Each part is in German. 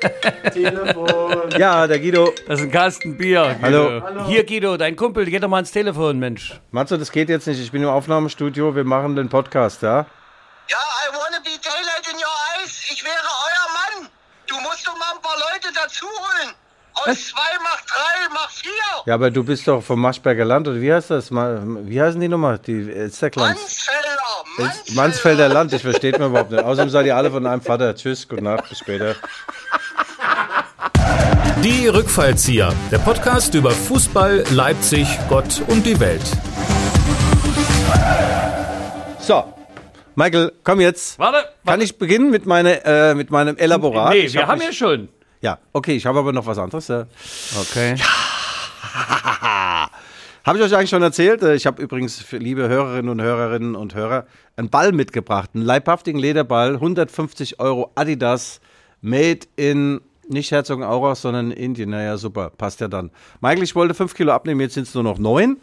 Telefon. Ja, der Guido. Das ist ein Kasten Bier. Guido. Hallo. Hallo. Hier, Guido, dein Kumpel, geh doch mal ans Telefon, Mensch. Matze, das geht jetzt nicht. Ich bin im Aufnahmestudio. Wir machen den Podcast, ja? Ja, I wanna be daylight in your eyes. Ich wäre euer Mann. Du musst doch mal ein paar Leute dazu holen. Aus zwei macht drei, macht vier. Ja, aber du bist doch vom Maschberger Land, oder wie heißt das? Wie heißen die nochmal? Die Elsterglanz. Mansfelder, Mansfelder. Mansfelder Land, ich versteht mir überhaupt nicht. Außerdem seid ihr alle von einem Vater. Tschüss, gute Nacht, bis später. Die Rückfallzieher, der Podcast über Fußball, Leipzig, Gott und die Welt. So, Michael, komm jetzt. Warte, Kann warte. ich beginnen mit, meine, äh, mit meinem Elaborat? Nee, ich wir hab haben mich- ja schon. Ja, okay, ich habe aber noch was anderes. Ja. Okay. Habe ich euch eigentlich schon erzählt? Äh, Ich habe übrigens für liebe Hörerinnen und Hörerinnen und Hörer einen Ball mitgebracht, einen leibhaftigen Lederball, 150 Euro Adidas, made in nicht Herzogenaurach, sondern in Indien. Naja, super, passt ja dann. Michael, ich wollte 5 Kilo abnehmen, jetzt sind es nur noch 9.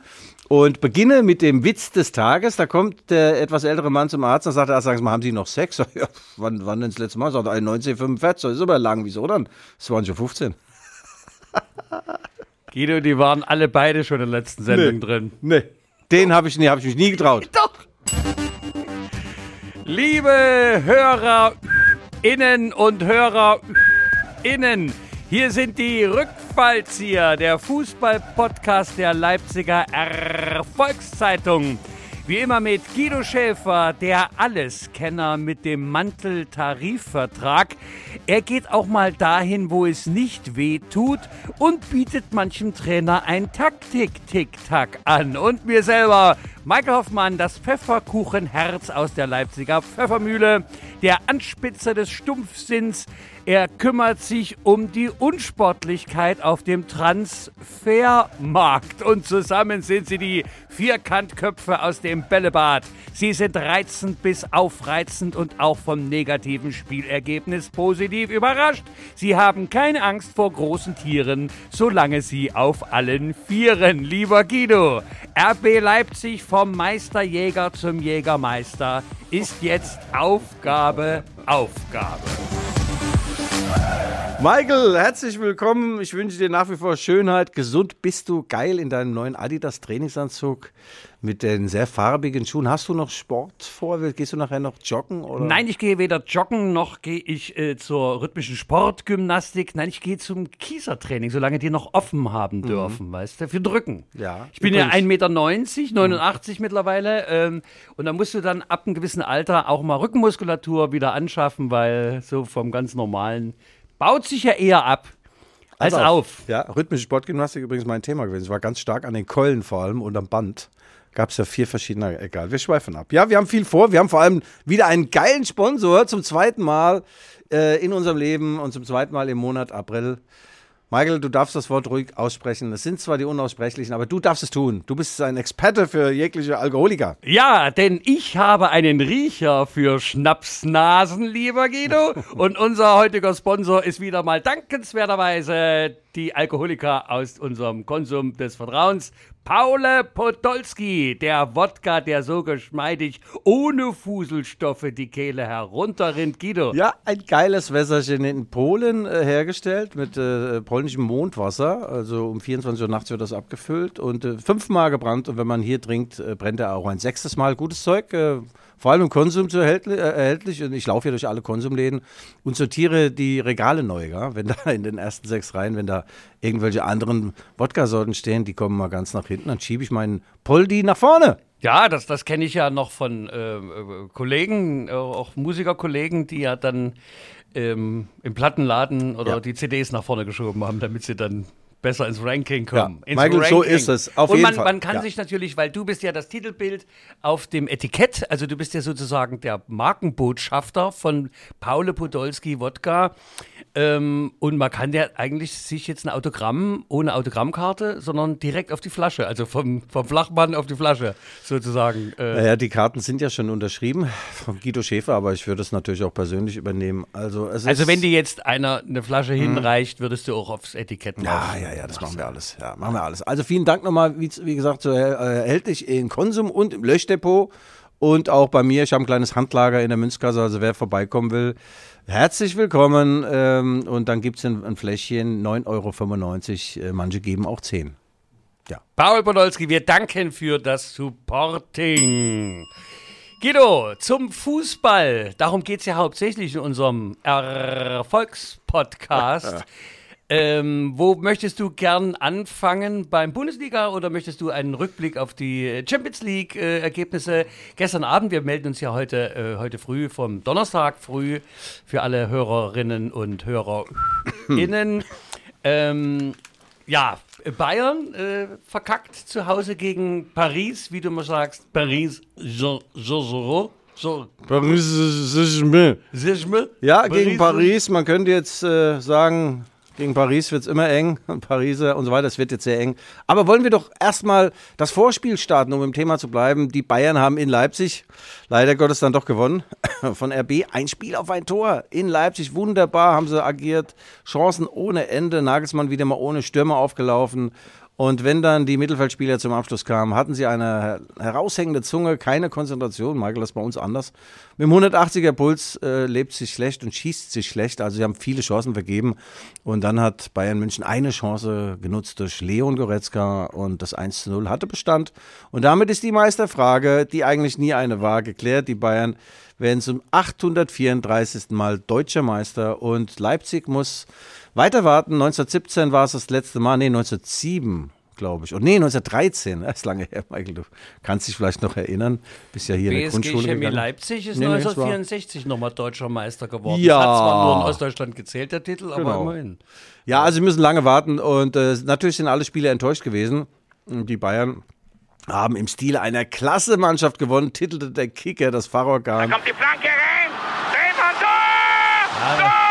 Und beginne mit dem Witz des Tages. Da kommt der etwas ältere Mann zum Arzt und sagt, er, sagen Sie mal, haben Sie noch Sex? Sag Ja, wann, wann denn das letzte Mal? Sagt er, 1945, das ist aber lang, wieso dann? Das waren schon 15. Guido, die waren alle beide schon in der letzten Sendung Nee. drin. Nee, den habe ich, nie- hab ich mich nie getraut. Doch. Liebe Hörer innen und Hörer innen, hier sind die Rückfallzieher, der Fußball-Podcast der Leipziger Erfolgszeitung. Wie immer mit Guido Schäfer, der Alleskenner mit dem Manteltarifvertrag. Er geht auch mal dahin, wo es nicht weh tut und bietet manchem Trainer ein Taktik-Tick-Tack an. Und mir selber, Michael Hoffmann, das Pfefferkuchenherz aus der Leipziger Pfeffermühle, der Anspitzer des Stumpfsinns. Er kümmert sich um die Unsportlichkeit auf dem Transfermarkt. Und zusammen sind sie die Vierkantköpfe aus dem Bällebad. Sie sind reizend bis aufreizend und auch vom negativen Spielergebnis positiv überrascht. Sie haben keine Angst vor großen Tieren, solange sie auf allen Vieren. Lieber Guido, RB Leipzig vom Meisterjäger zum Jägermeister ist jetzt Aufgabe, Aufgabe. Christmas. Michael, herzlich willkommen. Ich wünsche dir nach wie vor Schönheit. Gesund bist du. Geil in deinem neuen Adidas Trainingsanzug mit den sehr farbigen Schuhen. Hast du noch Sport vor? Gehst du nachher noch joggen? Oder? Nein, ich gehe weder joggen noch gehe ich äh, zur rhythmischen Sportgymnastik. Nein, ich gehe zum Kiesertraining, solange die noch offen haben dürfen, weißt du, für Drücken. Mhm. Ja, Ich bin übrigens- ja 1,90 Meter, 89 mittlerweile. Ähm, und da musst du dann ab einem gewissen Alter auch mal Rückenmuskulatur wieder anschaffen, weil so vom ganz normalen baut sich ja eher ab als Pass auf. Ja, rhythmische Sportgymnastik übrigens mein Thema gewesen. Es war ganz stark an den Keulen vor allem und am Band. Gab es ja vier verschiedene, egal, wir schweifen ab. Ja, wir haben viel vor. Wir haben vor allem wieder einen geilen Sponsor zum zweiten Mal äh, in unserem Leben und zum zweiten Mal im Monat April. Michael, du darfst das Wort ruhig aussprechen. Es sind zwar die unaussprechlichen, aber du darfst es tun. Du bist ein Experte für jegliche Alkoholiker. Ja, denn ich habe einen Riecher für Schnapsnasen, lieber Guido. Und unser heutiger Sponsor ist wieder mal dankenswerterweise die Alkoholiker aus unserem Konsum des Vertrauens. Paule Podolski, der Wodka, der so geschmeidig ohne Fuselstoffe die Kehle herunterrinnt. Guido. Ja, ein geiles Wässerchen in Polen äh, hergestellt mit äh, polnischem Mondwasser. Also um 24 Uhr nachts wird das abgefüllt und äh, fünfmal gebrannt. Und wenn man hier trinkt, äh, brennt er auch ein sechstes Mal. Gutes Zeug, äh, vor allem im Konsum zu erhältlich, äh, erhältlich. Und ich laufe hier durch alle Konsumläden und sortiere die Regale neu. Ja? Wenn da in den ersten sechs Reihen, wenn da irgendwelche anderen Wodka-Sorten stehen, die kommen mal ganz nach hinten, dann schiebe ich meinen Poldi nach vorne. Ja, das, das kenne ich ja noch von äh, Kollegen, äh, auch Musikerkollegen, die ja dann ähm, im Plattenladen oder Ja. die CDs nach vorne geschoben haben, damit sie dann besser ins Ranking kommen. Ja, ins Michael, so ist es. Auf Und jeden man, Fall. man kann Ja. sich natürlich, weil du bist ja das Titelbild auf dem Etikett, also du bist ja sozusagen der Markenbotschafter von Paule Podolski Wodka. Ähm, und man kann ja eigentlich sich jetzt ein Autogramm ohne Autogrammkarte, sondern direkt auf die Flasche, also vom, vom Flachmann auf die Flasche sozusagen. Äh, Naja, die Karten sind ja schon unterschrieben von Guido Schäfer, aber ich würde es natürlich auch persönlich übernehmen. Also, Also wenn dir jetzt einer eine Flasche hinreicht, würdest du auch aufs Etikett Ja, drauf. Ja, ja, das machen wir alles. Ja, machen wir alles. Also vielen Dank nochmal, wie, wie gesagt, so äh, erhältlich in Konsum und im Löschdepot. Und auch bei mir, ich habe ein kleines Handlager in der Münzkasse, also wer vorbeikommen will, herzlich willkommen. Ähm, und dann gibt es ein, ein Fläschchen, 9,95 Euro. Äh, manche geben auch 10. Ja. Paul Podolski, wir danken für das Supporting. Guido, zum Fußball. Darum geht es ja hauptsächlich in unserem Erfolgspodcast. Ähm, wo möchtest du gern anfangen? Beim Bundesliga oder möchtest du einen Rückblick auf die Champions League-Ergebnisse? Äh, Gestern Abend, wir melden uns ja heute, äh, heute früh vom Donnerstag früh für alle Hörerinnen und HörerInnen. ähm, ja, Bayern äh, verkackt zu Hause gegen Paris, wie du mal sagst. Paris, so, so. Paris. Ja, gegen Paris. Man könnte jetzt äh, sagen, gegen Paris wird es immer eng, Pariser und so weiter, es wird jetzt sehr eng. Aber wollen wir doch erstmal das Vorspiel starten, um im Thema zu bleiben. Die Bayern haben in Leipzig leider Gottes dann doch gewonnen. Von RB ein Spiel auf ein Tor. In Leipzig wunderbar haben sie agiert. Chancen ohne Ende. Nagelsmann wieder mal ohne Stürmer aufgelaufen. Und wenn dann die Mittelfeldspieler zum Abschluss kamen, hatten sie eine heraushängende Zunge, keine Konzentration. Michael, das ist bei uns anders. Mit dem 180er Puls äh, lebt sich schlecht und schießt sich schlecht. Also sie haben viele Chancen vergeben. Und dann hat Bayern München eine Chance genutzt durch Leon Goretzka und das 1 zu 0 hatte Bestand. Und damit ist die Meisterfrage, die eigentlich nie eine war, geklärt. Die Bayern werden zum 834. Mal deutscher Meister und Leipzig muss weiter warten. 1917 war es das letzte Mal. Nee, 1907 glaube ich. Und nee, 1913, das ist lange her, Michael, du kannst dich vielleicht noch erinnern, bist ja hier BSG in der Grundschule Chemie gegangen. Leipzig ist nee, 1964 nochmal deutscher Meister geworden. Ja. Das hat zwar nur in Ostdeutschland gezählt, der Titel, aber genau. immerhin. Ja, also wir müssen lange warten und äh, natürlich sind alle Spieler enttäuscht gewesen. Die Bayern haben im Stile einer Klasse-Mannschaft gewonnen, titelte der Kicker das Fahrorgan. Da kommt die Flanke rein, Drehmann, Tor! Tor!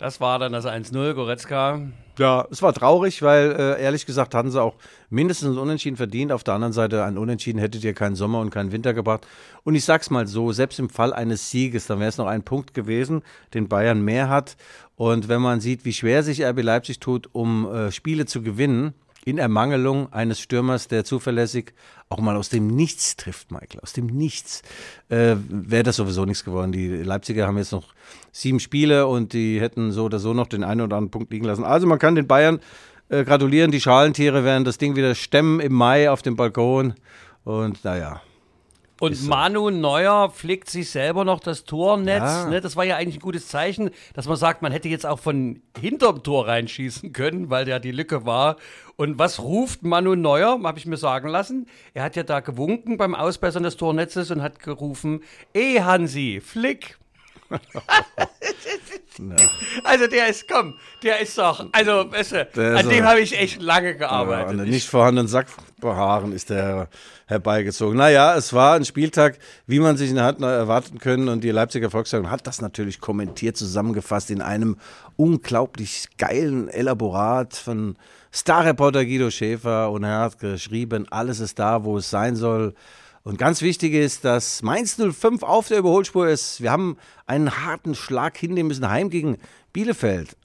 Das war dann das 1-0, Goretzka. Ja, es war traurig, weil äh, ehrlich gesagt hatten sie auch mindestens Unentschieden verdient. Auf der anderen Seite, ein Unentschieden hättet ihr keinen Sommer und keinen Winter gebracht. Und ich sag's mal so, selbst im Fall eines Sieges, dann wäre es noch ein Punkt gewesen, den Bayern mehr hat. Und wenn man sieht, wie schwer sich RB Leipzig tut, um äh, Spiele zu gewinnen, in Ermangelung eines Stürmers, der zuverlässig auch mal aus dem Nichts trifft, Michael. Aus dem Nichts äh, wäre das sowieso nichts geworden. Die Leipziger haben jetzt noch sieben Spiele und die hätten so oder so noch den einen oder anderen Punkt liegen lassen. Also man kann den Bayern äh, gratulieren. Die Schalentiere werden das Ding wieder stemmen im Mai auf dem Balkon. Und naja, und so. Manu Neuer pflegt sich selber noch das Tornetz. Ja. Ne? Das war ja eigentlich ein gutes Zeichen, dass man sagt, man hätte jetzt auch von hinterm Tor reinschießen können, weil der die Lücke war. Und was ruft Manu Neuer, habe ich mir sagen lassen? Er hat ja da gewunken beim Ausbessern des Tornetzes und hat gerufen, eh Hansi, flick. also der ist, komm, der ist doch, also weißt du, an dem habe ich echt lange gearbeitet. Ja, an den nicht vorhandenen Sackbehaaren ist der herbeigezogen. Naja, es war ein Spieltag, wie man sich ihn hat erwarten können und die Leipziger Volkszeitung hat das natürlich kommentiert, zusammengefasst in einem unglaublich geilen Elaborat von Starreporter Guido Schäfer und er hat geschrieben, alles ist da, wo es sein soll. Und ganz wichtig ist, dass Mainz 05 auf der Überholspur ist. Wir haben einen harten Schlag hinnehmen müssen, heim gegen Bielefeld.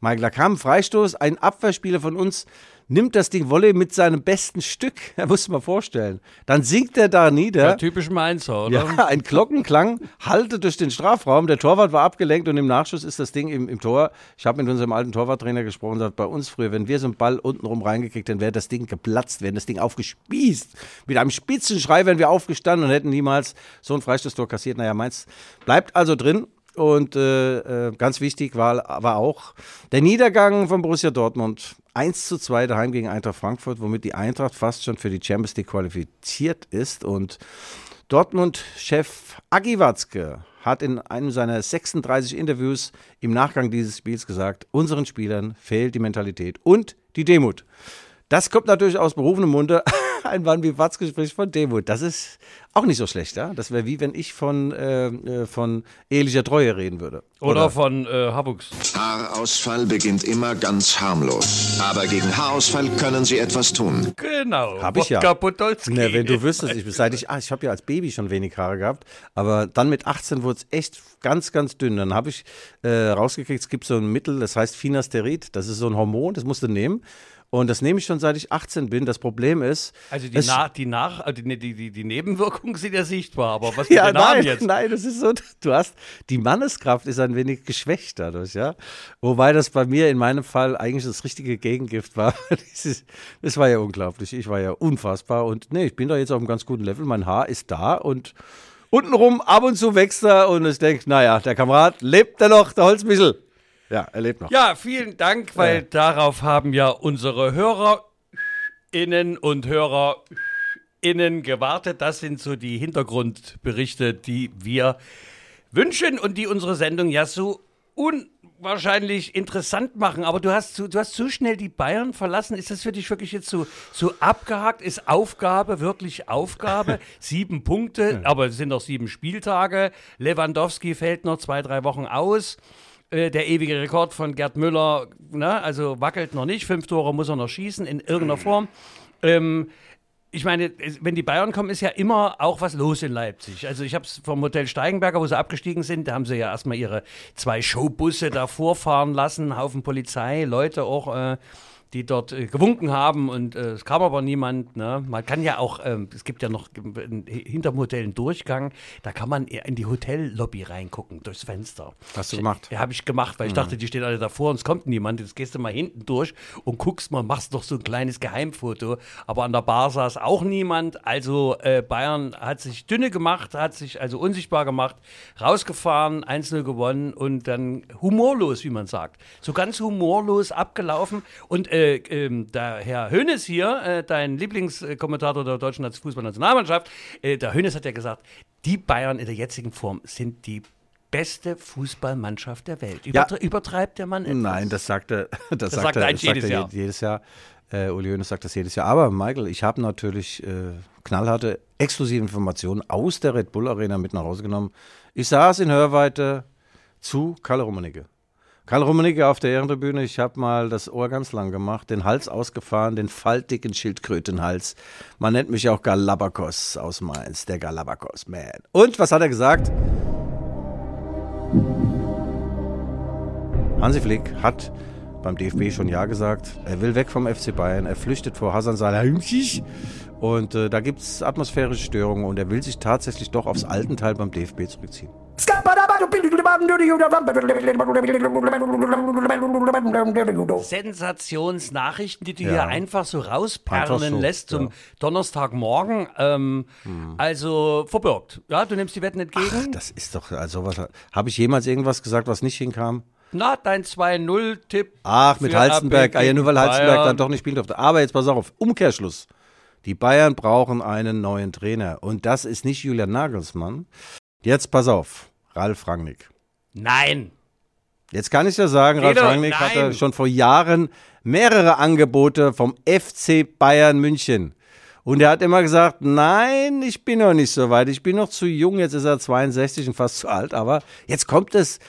Michael, da kam Freistoß, ein Abwehrspieler von uns nimmt das Ding Wolle mit seinem besten Stück. Er muss mal vorstellen. Dann sinkt er da nieder. Ja, typisch Mainzer, oder? Ja, ein Glockenklang halte durch den Strafraum. Der Torwart war abgelenkt und im Nachschuss ist das Ding im, im Tor. Ich habe mit unserem alten Torwarttrainer gesprochen und gesagt, bei uns früher, wenn wir so einen Ball untenrum reingekriegt hätten, wäre das Ding geplatzt, wäre das Ding aufgespießt. Mit einem Spitzenschrei wären wir aufgestanden und hätten niemals so ein Freistoßtor kassiert. Naja, Mainz bleibt also drin. Und äh, äh, ganz wichtig war, war auch der Niedergang von Borussia Dortmund. 1 zu 2 daheim gegen Eintracht Frankfurt, womit die Eintracht fast schon für die Champions League qualifiziert ist. Und Dortmund-Chef Agi Watzke hat in einem seiner 36 Interviews im Nachgang dieses Spiels gesagt, unseren Spielern fehlt die Mentalität und die Demut. Das kommt natürlich aus berufenem Munde. Ein Mann wie Watzke spricht von Demut. Das ist auch nicht so schlecht, ja? Das wäre wie wenn ich von, äh, äh, von ehelicher Treue reden würde. Oder, Oder von äh, Habuks. Haarausfall beginnt immer ganz harmlos. Aber gegen Haarausfall können Sie etwas tun. Genau. Hab ich ja. Na, wenn du wüsstest, ich, seit ich, ah, ich habe ja als Baby schon wenig Haare gehabt, aber dann mit 18 wurde es echt ganz, ganz dünn. Dann habe ich äh, rausgekriegt, es gibt so ein Mittel, das heißt Finasterid. Das ist so ein Hormon, das musst du nehmen. Und das nehme ich schon seit ich 18 bin. Das Problem ist. Also die, Nach, die, Nach, äh, die, die, die, Nebenwirkungen sind ja sichtbar, aber was mit Ja, den Namen nein, jetzt? nein, das ist so, du hast, die Manneskraft ist ein wenig geschwächt dadurch, ja. Wobei das bei mir in meinem Fall eigentlich das richtige Gegengift war. Das war ja unglaublich. Ich war ja unfassbar und nee, ich bin da jetzt auf einem ganz guten Level. Mein Haar ist da und untenrum ab und zu wächst er und ich denke, naja, der Kamerad lebt er noch, der Holzmichel. Ja, er lebt noch. Ja, vielen Dank, weil Ja. darauf haben ja unsere HörerInnen und HörerInnen gewartet. Das sind so die Hintergrundberichte, die wir wünschen und die unsere Sendung ja so unwahrscheinlich interessant machen. Aber du hast, zu, du hast zu schnell die Bayern verlassen. Ist das für dich wirklich jetzt so, so abgehakt? Ist Aufgabe wirklich Aufgabe? sieben Punkte, aber es sind noch sieben Spieltage. Lewandowski fällt noch zwei, drei Wochen aus. Äh, Der ewige Rekord von Gerd Müller, ne, also wackelt noch nicht. Fünf Tore muss er noch schießen in irgendeiner Form. Ähm, ich meine, wenn die Bayern kommen, ist ja immer auch was los in Leipzig. Also ich habe es vom Hotel Steigenberger, wo sie abgestiegen sind, da haben sie ja erstmal ihre zwei Showbusse da vorfahren lassen, Haufen Polizei, Leute auch, äh, die dort äh, gewunken haben und äh, es kam aber niemand. Ne? Man kann ja auch, ähm, es gibt ja noch ähm, hinterm Hotel einen Durchgang, da kann man in die Hotellobby reingucken, durchs Fenster. Hast du gemacht? Ja, habe ich gemacht, weil ich dachte, die stehen alle davor und es kommt niemand. Jetzt gehst du mal hinten durch und guckst mal, machst noch so ein kleines Geheimfoto. Aber an der Bar saß auch niemand. Also äh, Bayern hat sich dünne gemacht, hat sich also unsichtbar gemacht, rausgefahren, 1-0 gewonnen und dann humorlos, wie man sagt. So ganz humorlos abgelaufen. Und äh, ähm, der Herr Hönes hier, äh, dein Lieblingskommentator der deutschen Fußballnationalmannschaft, äh, der Hönes hat ja gesagt, die Bayern in der jetzigen Form sind die beste Fußballmannschaft der Welt. Ja. Übertre übertreibt der Mann etwas? Nein, das sagt er, das, sagt sagt er das sagt jedes er Jahr. je- jedes Jahr. Äh, Uli Hoeneß sagt das jedes Jahr. Aber Michael, ich habe natürlich äh, knallharte, exklusive Informationen aus der Red Bull Arena mit nach Hause genommen. Ich saß in Hörweite zu Kalle Rummenigge. Karl Rummenigge auf der Ehrentribüne, ich habe mal das Ohr ganz lang gemacht, den Hals ausgefahren, den faltigen Schildkrötenhals. Man nennt mich auch Galabakos aus Mainz, der Galabakos Man. Und was hat er gesagt? Hansi Flick hat beim DFB schon Ja gesagt. Er will weg vom FC Bayern. Er flüchtet vor Hasan Salihamidzic. Und äh, da gibt es atmosphärische Störungen und er will sich tatsächlich doch aufs alten Teil beim DFB zurückziehen. Sensationsnachrichten, die du Ja. hier einfach so rausperlen Einfach so, lässt zum ja. Donnerstagmorgen. Ähm, Also verbirgt. Ja, du nimmst die Wetten entgegen. Das ist doch, also was, habe ich jemals irgendwas gesagt, was nicht hinkam? Na, dein 2-0-Tipp. Ach, mit Halstenberg. RB Ah, ja, nur weil Halstenberg Bayern. dann doch nicht spielen durfte. Aber jetzt pass auf, Umkehrschluss. Die Bayern brauchen einen neuen Trainer. Und das ist nicht Julian Nagelsmann. Jetzt pass auf, Ralf Rangnick. Nein. Jetzt kann ich ja sagen, Ralf Guido, Rangnick hatte nein. schon vor Jahren mehrere Angebote vom FC Bayern München. Und er hat immer gesagt, nein, ich bin noch nicht so weit, ich bin noch zu jung, jetzt ist er 62 und fast zu alt, aber jetzt kommt es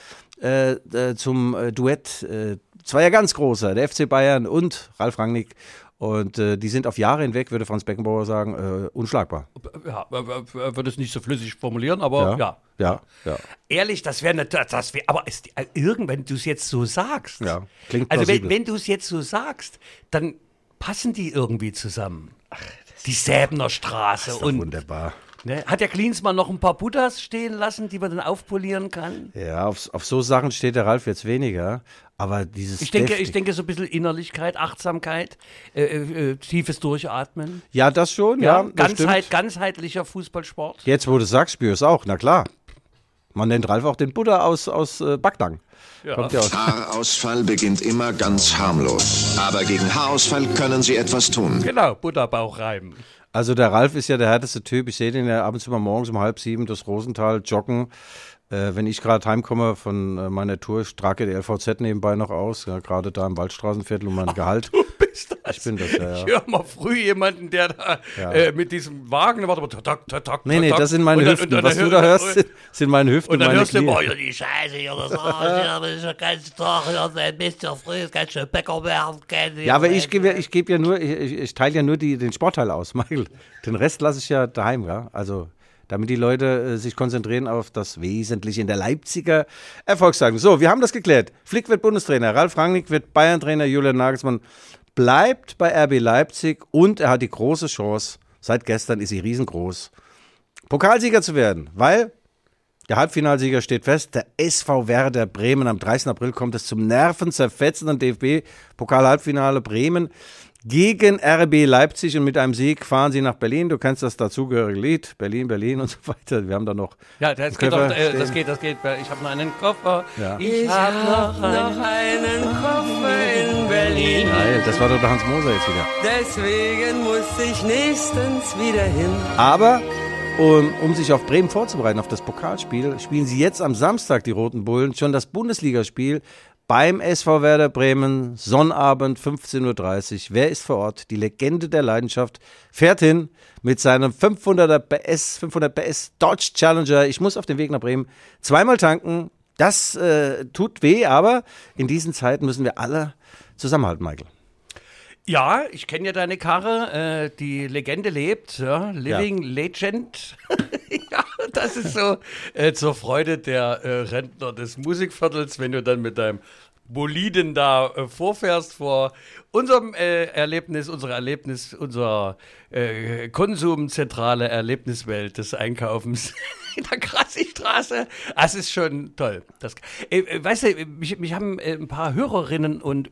äh, äh, zum äh, Duett äh, zweier ganz großer, der FC Bayern und Ralf Rangnick. Und äh, die sind auf Jahre hinweg, würde Franz Beckenbauer sagen, äh, unschlagbar. Ja, er würde es nicht so flüssig formulieren, aber ja. ja, ja. Ehrlich, das wäre das, das wär, aber ist, äh, irgendwann, wenn du es jetzt so sagst. Ja, klingt Also wenn, plausibel. wenn du es jetzt so sagst, dann passen die irgendwie zusammen. die Säbener Straße und wunderbar. Ne, hat der Klinsmann noch ein paar Buddhas stehen lassen, die man dann aufpolieren kann? Ja, auf, auf so Sachen steht der Ralf jetzt weniger. Aber dieses. Ich denke, deftig- ich denke so ein bisschen Innerlichkeit, Achtsamkeit, äh, äh, äh, tiefes Durchatmen. Ja, das schon, ja. Ja, das Ganzheit, stimmt. ganzheitlicher Fußballsport. Jetzt, wo du sagst, spür es auch, na klar. Man nennt Ralf auch den Buddha aus, aus äh, Backnang. Kommt ja aus. Haarausfall beginnt immer ganz harmlos. Aber gegen Haarausfall können Sie etwas tun. Genau, Buddha-Bauch reiben. Also der Ralf ist ja der härteste Typ. Ich sehe den ja ab und zu mal morgens um halb sieben durchs Rosental joggen. Äh, wenn ich gerade heimkomme von äh, meiner Tour, ich trage die LVZ nebenbei noch aus, ja, gerade da im Waldstraßenviertel um mein Gehalt. Du bist das. Ich bin das, ja, ja. Ich höre mal früh jemanden, der da Ja. äh, mit diesem Wagen, warte mal, tak, tak, tak, Nee, nee, das sind meine und dann- Hüften. und dann Was du da hörst, sind, sind meine Hüften Und dann meine hörst du Knie. immer, ja, die Scheiße ja, aber ist ja ganz ja, ein bisschen früh, ist ganz schön Bäcker werden. Ja, aber ich gebe ja, ich gebe ja nur, ich, ich, ich teile ja nur die, den Sportteil aus, Michael. Den Rest lasse ich ja daheim, ja. Also, damit die Leute äh, sich konzentrieren auf das Wesentliche in der Leipziger Erfolgssagen. So, wir haben das geklärt. Flick wird Bundestrainer, Ralf Rangnick wird Bayern-Trainer, Julian Nagelsmann bleibt bei RB Leipzig und er hat die große Chance, seit gestern ist sie riesengroß, Pokalsieger zu werden, weil der Halbfinalsieger steht fest. Der SV Werder Bremen. Am 30. April kommt es zum nervenzerfetzenden DFB-Pokal-Halbfinale Bremen gegen RB Leipzig und mit einem Sieg fahren sie nach Berlin. Du kennst das dazugehörige Lied, Berlin, Berlin und so weiter. Wir haben da noch. Ja, das geht, doch, äh, das geht, das geht. Ich habe noch einen Koffer. Ja. Ich habe noch, noch einen Koffer in Berlin. Geil, das war doch der Hans Moser jetzt wieder. Deswegen muss ich nächstens wieder hin. Aber um, um sich auf Bremen vorzubereiten, auf das Pokalspiel, spielen sie jetzt am Samstag, die Roten Bullen, schon das Bundesligaspiel beim SV Werder Bremen, Sonnabend 15.30 Uhr. Wer ist vor Ort? Die Legende der Leidenschaft fährt hin mit seinem 500er PS, 500 PS Dodge Challenger. Ich muss auf dem Weg nach Bremen zweimal tanken. Das äh, tut weh, aber in diesen Zeiten müssen wir alle zusammenhalten, Michael. Ja, ich kenne ja deine Karre. Äh, die Legende lebt. Ja, Living Legend. das ist so. Äh, zur Freude der äh, Rentner des Musikviertels, wenn du dann mit deinem Boliden da äh, vorfährst vor unserem äh, Erlebnis, unserer Erlebnis, unserer äh, konsumzentrale Erlebniswelt des Einkaufens in der Krassi-Straße. Das ist schon toll. Das, äh, äh, weißt du, mich, mich haben äh, ein paar Hörerinnen und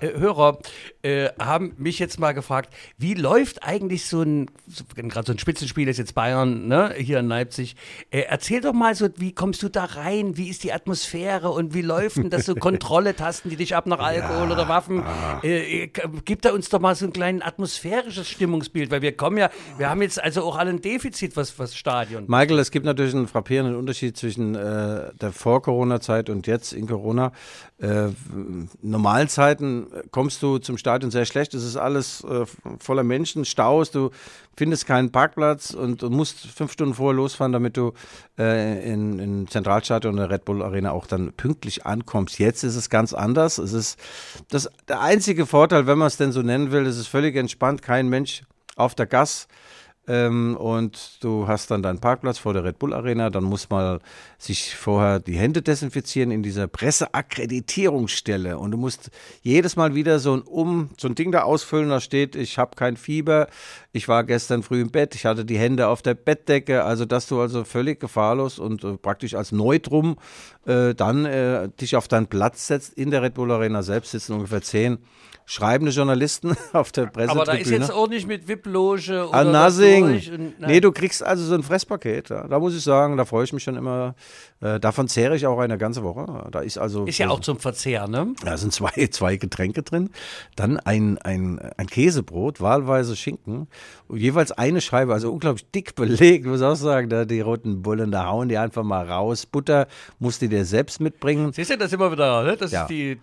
äh, Hörer äh, haben mich jetzt mal gefragt, wie läuft eigentlich so ein, so, gerade so ein Spitzenspiel ist jetzt Bayern, ne, hier in Leipzig. Äh, erzähl doch mal so, wie kommst du da rein? Wie ist die Atmosphäre und wie läuft denn das so Kontrolle, tasten die dich ab nach Alkohol oder Waffen? Äh, gib da uns doch mal so ein kleines atmosphärisches Stimmungsbild, weil wir kommen ja, wir haben jetzt also auch alle ein Defizit, was, was Stadion. Michael, es gibt natürlich einen frappierenden Unterschied zwischen äh, der Vor-Corona-Zeit und jetzt in Corona. Äh, normalen Zeiten kommst du zum Stadion sehr schlecht. Es ist alles äh, voller Menschen, Staus, du findest keinen Parkplatz und, und musst fünf Stunden vorher losfahren, damit du äh, in, in Zentralstadion oder Red Bull Arena auch dann pünktlich ankommst. Jetzt ist es ganz anders. Es ist das, der einzige Vorteil, wenn man es denn so nennen will, es ist völlig entspannt, kein Mensch auf der Gas. Ähm, und du hast dann deinen Parkplatz vor der Red Bull Arena. Dann muss man sich vorher die Hände desinfizieren in dieser Presseakkreditierungsstelle. Und du musst jedes Mal wieder so ein, um, so ein Ding da ausfüllen. Da steht, ich habe kein Fieber, ich war gestern früh im Bett, ich hatte die Hände auf der Bettdecke. Also, dass du also völlig gefahrlos und äh, praktisch als Neutrum äh, dann äh, dich auf deinen Platz setzt. In der Red Bull Arena selbst sitzen ungefähr zehn schreibende Journalisten auf der Pressetribüne. Aber da ist jetzt auch nicht mit VIP-Loge oder Ah, nein. nee, du kriegst also so ein Fresspaket. Ja. Da muss ich sagen, da freue ich mich schon immer. Äh, davon zehre ich auch eine ganze Woche. Da ist also. Ist ja auch zum Verzehr, ne? Da sind zwei, zwei Getränke drin. Dann ein, ein, ein Käsebrot, wahlweise Schinken. Und jeweils eine Scheibe, also unglaublich dick belegt, muss ich auch sagen. Da die roten Bullen, da hauen die einfach mal raus. Butter musst du dir selbst mitbringen. Siehst du, das immer wieder, ne? Das Ja. ist die.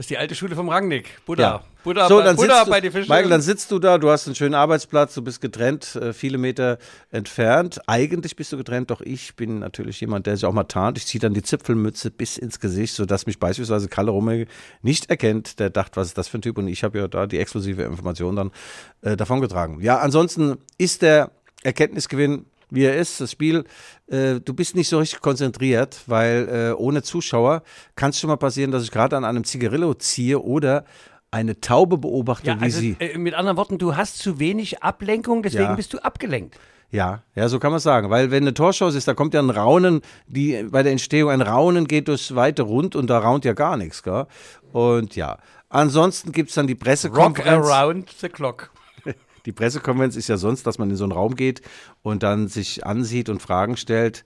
Das ist die alte Schule vom Rangnick. Buddha. Ja. Buddha, so, bei, dann Buddha du, bei den Fischen. Michael, dann sitzt du da, du hast einen schönen Arbeitsplatz, du bist getrennt, äh, viele Meter entfernt. Eigentlich bist du getrennt, doch ich bin natürlich jemand, der sich auch mal tarnt. Ich ziehe dann die Zipfelmütze bis ins Gesicht, sodass mich beispielsweise Kalle Rummel nicht erkennt. Der dachte, was ist das für ein Typ? Und ich habe ja da die exklusive Information dann äh, davongetragen. Ja, ansonsten ist der Erkenntnisgewinn wie er ist, das Spiel, äh, du bist nicht so richtig konzentriert, weil äh, ohne Zuschauer kann es schon mal passieren, dass ich gerade an einem Zigarillo ziehe oder eine Taube beobachte, ja, wie also, sie. äh, mit anderen Worten, du hast zu wenig Ablenkung, deswegen Ja. bist du abgelenkt. Ja, ja, so kann man sagen. Weil wenn eine Torschance ist, da kommt ja ein Raunen, die bei der Entstehung ein Raunen geht durchs weite Rund und da raunt ja gar nichts, gell? Und ja. Ansonsten gibt es dann die Rock Pressekonferenz. around the clock. Die Pressekonferenz ist ja sonst, dass man in so einen Raum geht und dann sich ansieht und Fragen stellt.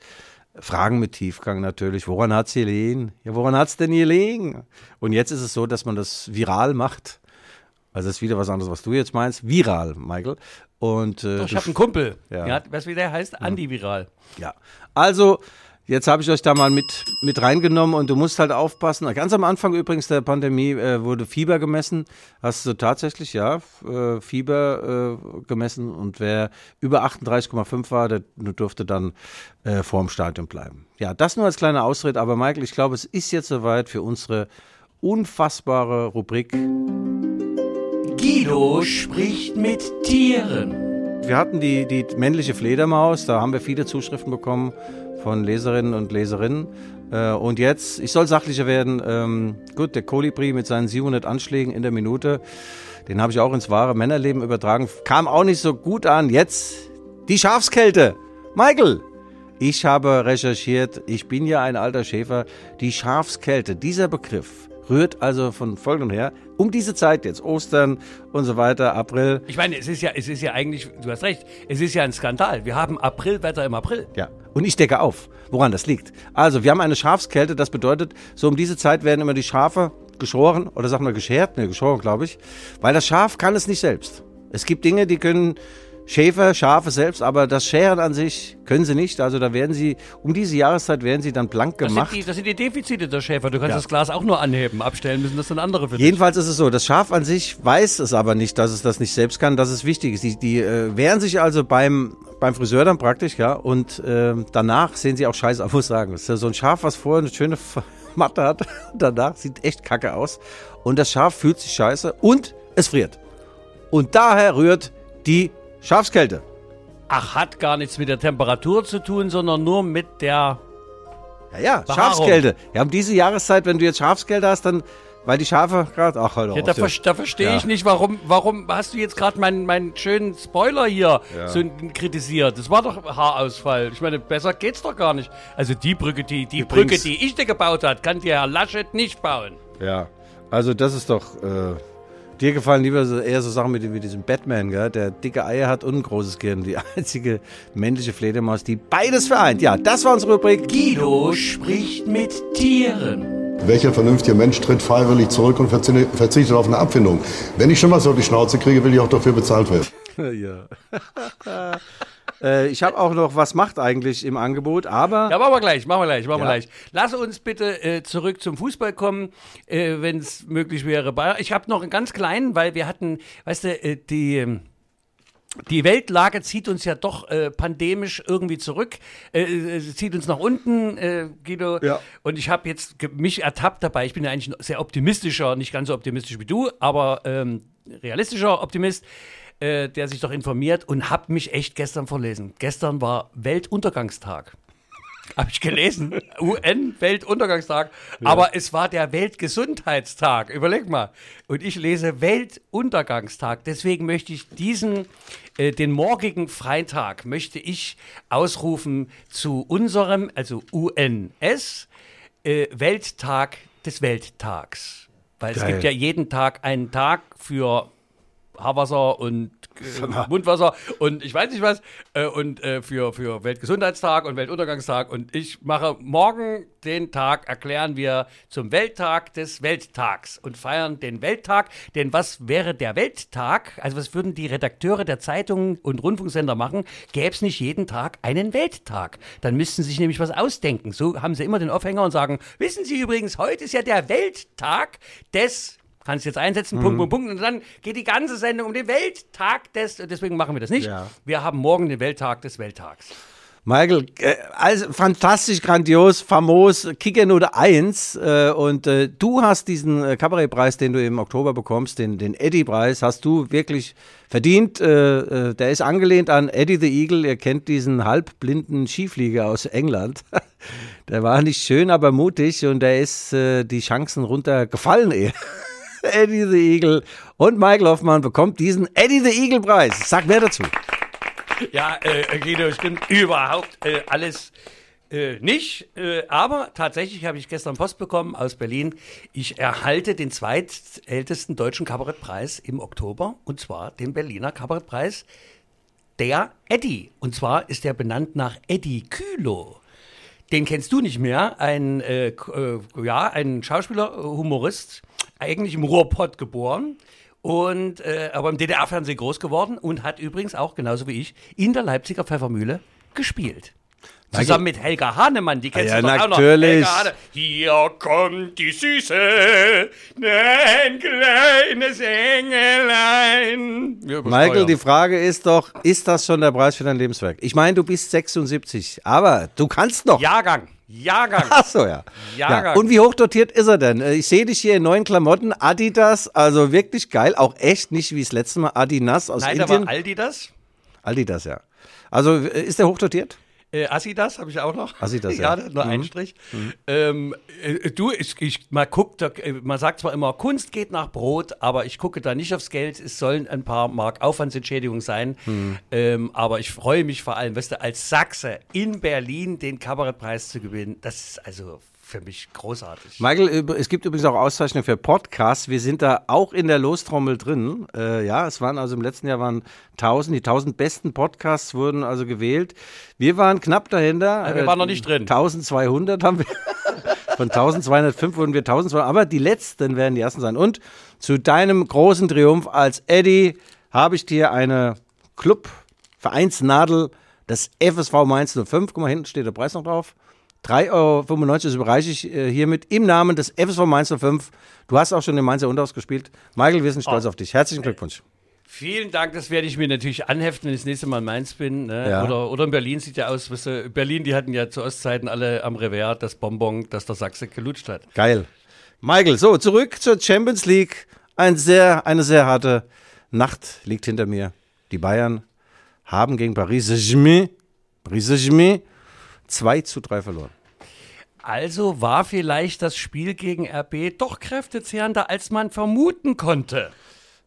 Fragen mit Tiefgang natürlich. Woran hat's hier liegen? Ja, woran hat's denn hier liegen? Und jetzt ist es so, dass man das viral macht. Also das ist wieder was anderes, was du jetzt meinst. Viral, Michael. Und äh, Ich du habe einen Kumpel. Ja. Ja. weißt du, wie der heißt? Antiviral. Ja, also jetzt habe ich euch da mal mit, mit reingenommen und du musst halt aufpassen. Ganz am Anfang übrigens der Pandemie äh, wurde Fieber gemessen. Hast du tatsächlich, ja, äh, Fieber äh, gemessen und wer über 38,5 war, der durfte dann äh, vorm Stadion bleiben. Ja, das nur als kleiner Ausritt, aber Michael, ich glaube, es ist jetzt soweit für unsere unfassbare Rubrik. Guido spricht mit Tieren. Wir hatten die, die männliche Fledermaus, da haben wir viele Zuschriften bekommen von Leserinnen und Leserinnen. Äh, und jetzt, ich soll sachlicher werden, ähm, gut, der Kolibri mit seinen 700 Anschlägen in der Minute, Den habe ich auch ins wahre Männerleben übertragen. Kam auch nicht so gut an. Jetzt die Schafskälte. Michael, ich habe recherchiert. Ich bin ja ein alter Schäfer. Die Schafskälte, dieser Begriff rührt also von folgendem her. Um diese Zeit jetzt, Ostern und so weiter, April. Ich meine, es ist ja, es ist ja eigentlich, du hast recht, es ist ja ein Skandal. Wir haben Aprilwetter im April. Ja. Und ich decke auf, woran das liegt. Also, wir haben eine Schafskälte, das bedeutet, so um diese Zeit werden immer die Schafe geschoren oder sagen wir geschert, ne, geschoren, glaube ich, weil das Schaf kann es nicht selbst. Es gibt Dinge, die können Schäfer, Schafe selbst, aber das Scheren an sich können sie nicht. Also da werden sie, um diese Jahreszeit werden sie dann blank Das gemacht. sind, die, das sind die Defizite der Schäfer. Du kannst Ja. das Glas auch nur anheben. Abstellen müssen das dann andere für dich. Jedenfalls ist es so, das Schaf an sich weiß es aber nicht, dass es das nicht selbst kann, dass es wichtig ist. Die, die äh, wehren sich also beim, beim Friseur dann praktisch, ja, und ähm, danach sehen sie auch scheiße aus, muss sagen. Das ist ja so ein Schaf, was vorher eine schöne Matte hat, danach sieht echt kacke aus. Und das Schaf fühlt sich scheiße und es friert. Und daher rührt die Schafskälte. Ach, hat gar nichts mit der Temperatur zu tun, sondern nur mit der. Ja, ja, Warum? Schafskälte. Ja, um diese Jahreszeit, wenn du jetzt Schafskälte hast, dann, weil die Schafe gerade, ach, halt Ja, da, ja. ver da verstehe Ja. ich nicht, warum, warum hast du jetzt gerade meinen, meinen schönen Spoiler hier so kritisiert? Das war doch Haarausfall. Ich meine, besser geht's doch gar nicht. Also die Brücke, die, die Übrigens- Brücke, die ich dir gebaut hat, kann dir Herr Laschet nicht bauen. Ja, also das ist doch. Äh, dir gefallen lieber so, eher so Sachen mit, wie diesem Batman, gell? der dicke Eier hat und ein großes Gehirn. Die einzige männliche Fledermaus, die beides vereint. Ja, das war unsere Rubrik. Guido spricht mit Tieren. Welcher vernünftige Mensch tritt freiwillig zurück und verzi- verzichtet auf eine Abfindung? Wenn ich schon was auf die Schnauze kriege, will ich auch dafür bezahlt werden. ja. äh, ich habe auch noch, was macht eigentlich im Angebot, aber. Ja, machen wir gleich, machen wir gleich, machen wir Ja. gleich. Lass uns bitte äh, zurück zum Fußball kommen, äh, wenn es möglich wäre. Ich habe noch einen ganz kleinen, weil wir hatten, weißt du, äh, die. ähm, die Weltlage zieht uns ja doch äh, pandemisch irgendwie zurück, äh, äh, zieht uns nach unten, äh, Guido. Ja. Und ich habe jetzt mich ertappt dabei. Ich bin ja eigentlich ein sehr optimistischer, nicht ganz so optimistisch wie du, aber ähm, realistischer Optimist, äh, der sich doch informiert und habe mich echt gestern verlesen. Gestern war Weltuntergangstag. Habe ich gelesen. UN-Weltuntergangstag. Aber es war der Weltgesundheitstag. Überleg mal. Und ich lese Weltuntergangstag. Deswegen möchte ich diesen, äh, den morgigen Freitag, möchte ich ausrufen zu unserem, also UNS, äh, Welttag des Welttags. Weil es Geil. gibt ja jeden Tag einen Tag für Haarwasser und äh, Mundwasser und ich weiß nicht was äh, und äh, für, für Weltgesundheitstag und Weltuntergangstag. Und ich mache morgen den Tag, erklären wir zum Welttag des Welttags und feiern den Welttag, denn was wäre der Welttag, also was würden die Redakteure der Zeitungen und Rundfunksender machen, gäbe es nicht jeden Tag einen Welttag. Dann müssten sie sich nämlich was ausdenken. So haben sie immer den Aufhänger und sagen, wissen Sie übrigens, heute ist ja der Welttag des Kannst jetzt einsetzen, Punkt, Punkt, Punkt. Und dann geht die ganze Sendung um den Welttag des. Deswegen machen wir das nicht. Ja. Wir haben morgen den Welttag des Welttags. Michael, äh, also fantastisch, grandios, famos, Kickernote 1. Äh, und äh, du hast diesen äh, Kabarettpreis, den du im Oktober bekommst, den, den Eddie-Preis, hast du wirklich verdient. Äh, äh, der ist angelehnt an Eddie the Eagle. Ihr kennt diesen halbblinden Skiflieger aus England. der war nicht schön, aber mutig und der ist die Chancen runtergefallen eher. Eddie the Eagle und Michael Hoffmann bekommt diesen Eddie the Eagle Preis. Sag mehr dazu. Ja, äh, Guido, stimmt überhaupt äh, alles äh, nicht. Äh, aber tatsächlich habe ich gestern Post bekommen aus Berlin. Ich erhalte den zweitältesten deutschen Kabarettpreis im Oktober und zwar den Berliner Kabarettpreis der Eddie. Und zwar ist der benannt nach Eddie Kühlow. Den kennst du nicht mehr. Ein, äh, äh, ja, ein Schauspieler, äh, Humorist, eigentlich im Ruhrpott geboren. Und äh, aber im DDR-Fernsehen groß geworden und hat übrigens auch, genauso wie ich, in der Leipziger Pfeffermühle gespielt. Zusammen mit Helga Hahnemann, die kennst Ja, du doch auch noch. natürlich. Helga Hahne. Hier kommt die Süße, ein kleines Engelein. Ja, Michael, die Frage ist doch, ist das schon der Preis für dein Lebenswerk? Ich meine, du bist 76, aber du kannst noch. Jahrgang, Jahrgang. Ach so, ja. Jahrgang. ja. Und wie hoch dotiert ist er denn? Ich sehe dich hier in neuen Klamotten, Adidas, also wirklich geil, auch echt nicht wie das letzte Mal Adidas aus Nein, Indien. war Aldi das. Adidas, ja. Also äh, ist der hoch dotiert? Äh, Asidas habe ich auch noch. Asidas, ja. ja. nur Mhm. ein Strich. Ähm, äh, du, ich, ich mal guck, da, äh, man sagt zwar immer, Kunst geht nach Brot, aber ich gucke da nicht aufs Geld. Es sollen ein paar Mark Aufwandsentschädigung sein. Mhm. Ähm, aber ich freue mich vor allem, weißt du, als Sachse in Berlin den Kabarettpreis zu gewinnen, das ist also für mich großartig. Michael, es gibt übrigens auch Auszeichnungen für Podcasts. Wir sind da auch in der Lostrommel drin. Äh, ja, es waren also im letzten Jahr waren 1000, die 1000 besten Podcasts wurden also gewählt. Wir waren knapp dahinter. Ja, wir Äh, waren noch nicht drin. 1200 haben wir. Von 1205 wurden wir 1200, aber die letzten werden die ersten sein. Und zu deinem großen Triumph als Eddie habe ich dir eine Club-Vereinsnadel des FSV Mainz 05. Guck mal, hinten steht der Preis noch drauf. 3,95 Euro, überreiche ich äh, hiermit im Namen des FSV Mainz 05. Du hast auch schon den Mainzer Unterhaus gespielt. Michael, wir sind stolz auf dich. Herzlichen Glückwunsch. Vielen Dank, das werde ich mir natürlich anheften, wenn ich das nächste Mal in Mainz bin. Ne? Ja. Oder, oder in Berlin sieht ja aus, weißt du, Berlin, die hatten ja zu Ostzeiten alle am Revers das Bonbon, das der Sachse gelutscht hat. Geil. Michael, so, zurück zur Champions League. Ein sehr, eine sehr harte Nacht liegt hinter mir. Die Bayern haben gegen Paris Saint-Germain, Paris Saint-Germain 2 zu 3 verloren. Also war vielleicht das Spiel gegen RB doch kräftezehrender, als man vermuten konnte.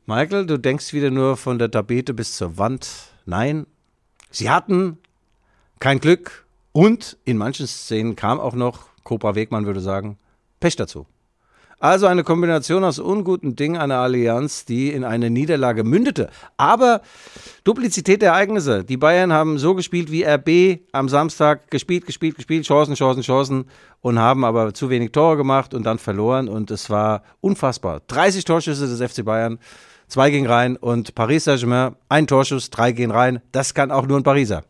Michael, du denkst wieder nur von der Tapete bis zur Wand. Nein, sie hatten kein Glück und in manchen Szenen kam auch noch, Cobra Wegmann würde sagen, Pech dazu. Also eine Kombination aus unguten Dingen, einer Allianz, die in eine Niederlage mündete. Aber Duplizität der Ereignisse. Die Bayern haben so gespielt wie RB am Samstag gespielt, gespielt, gespielt, Chancen, Chancen, Chancen und haben aber zu wenig Tore gemacht und dann verloren und es war unfassbar. 30 Torschüsse des FC Bayern, zwei gehen rein und Paris Saint-Germain, ein Torschuss, drei gehen rein. Das kann auch nur ein Pariser.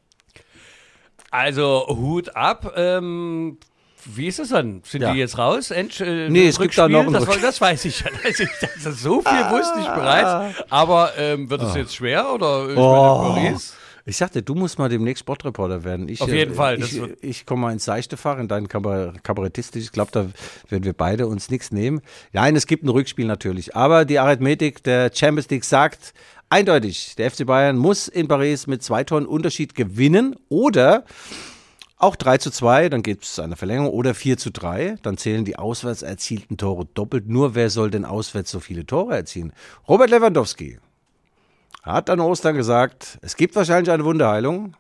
Also Hut ab. Ähm, wie ist es dann? Sind Ja. die jetzt raus? End, äh, Nee, es gibt da noch ein das, Rückspiel. war- das weiß ich ja. So viel wusste ich bereits. Aber ähm, wird es jetzt schwer oder ich Oh. meine, Paris? Ich sagte, du musst mal demnächst Sportreporter werden. Ich, Auf jeden äh, Fall, Ich, ich komme mal ins seichte Fach, in deinen Kabar kabarettistisch. Ich glaube, da werden wir beide uns nichts nehmen. Nein, es gibt ein Rückspiel natürlich. Aber die Arithmetik der Champions League sagt eindeutig, der FC Bayern muss in Paris mit zwei Toren Unterschied gewinnen oder auch 3 zu 2, dann gibt es eine Verlängerung oder 4 zu 3, dann zählen die auswärts erzielten Tore doppelt. Nur wer soll denn auswärts so viele Tore erzielen? Robert Lewandowski hat an Ostern gesagt, es gibt wahrscheinlich eine Wunderheilung.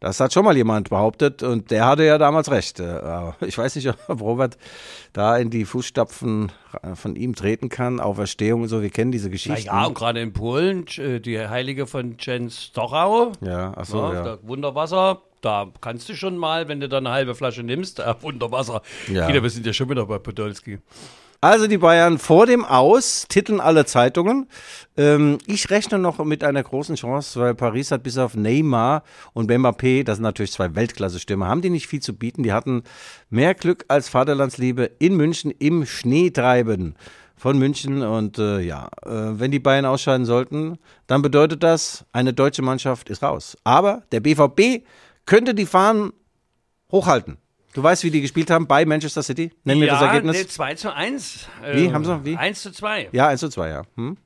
Das hat schon mal jemand behauptet und der hatte ja damals recht. Äh, Ich weiß nicht, ob Robert da in die Fußstapfen von ihm treten kann, Auferstehung und so. Wir kennen diese Na Geschichten. ja, und gerade in Polen, äh, die Heilige von Jens Stochau, Ja, ach so, ja, ja. Wunderwasser, da kannst du schon mal, wenn du dann eine halbe Flasche nimmst, äh, Wunderwasser. Ja. Kinder, wir sind ja schon wieder bei Podolski. Also die Bayern vor dem Aus, titeln alle Zeitungen. Ähm, ich rechne noch mit einer großen Chance, weil Paris hat bis auf Neymar und Mbappé, das sind natürlich zwei Weltklasse-Stürmer, haben die nicht viel zu bieten. Die hatten mehr Glück als Vaterlandsliebe in München im Schneetreiben von München. Und äh, ja, äh, wenn die Bayern ausscheiden sollten, dann bedeutet das, eine deutsche Mannschaft ist raus. Aber der BVB könnte die Fahnen hochhalten. Du weißt, wie die gespielt haben bei Manchester City? Nenn mir ja, das Ergebnis. Nee, 2 zu 1. Wie? Haben sie- wie? 1 zu 2. Ja, 1 zu 2, ja. Hm?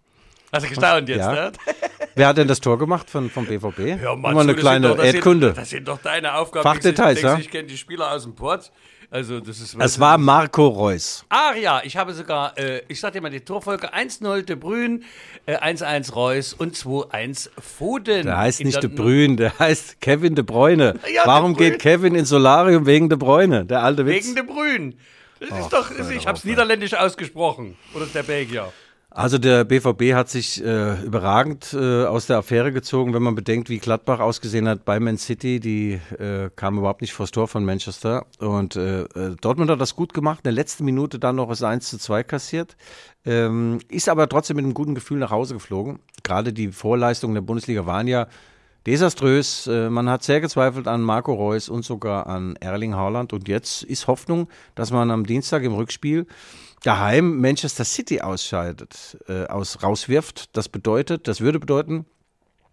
Hast du gestaunt jetzt, Ja. ne? Wer hat denn das Tor gemacht von, vom BVB? Hör mal Immer eine das kleine das Erdkunde. Sind, das sind doch deine Aufgaben. Fachdetails, ja? Ich kenne die Spieler aus dem Port. Also, das ist. Es war Marco Reus. Ah ja, ich habe sogar, äh, ich sag dir mal die Torfolge 1-0 De Bruyne, äh, 1-1 Reus und 2-1 Foden. Der heißt nicht De Bruyne, der heißt Kevin De Bruyne. Ja, De Warum Bruyne. geht Kevin ins Solarium wegen De Bruyne? Der alte Witz. Wegen De Bruyne. Das ist doch, ich habe es niederländisch ausgesprochen. Oder ist der Belgier? Also der BVB hat sich äh, überragend äh, aus der Affäre gezogen, wenn man bedenkt, wie Gladbach ausgesehen hat bei Man City. Die äh, kam überhaupt nicht vors Tor von Manchester. Und äh, äh, Dortmund hat das gut gemacht. In der letzten Minute dann noch das 1 zu 2 kassiert. Ähm, ist aber trotzdem mit einem guten Gefühl nach Hause geflogen. Gerade die Vorleistungen der Bundesliga waren ja desaströs. Äh, man hat sehr gezweifelt an Marco Reus und sogar an Erling Haaland. Und jetzt ist Hoffnung, dass man am Dienstag im Rückspiel daheim Manchester City ausscheidet, äh, aus, rauswirft. Das bedeutet, das würde bedeuten,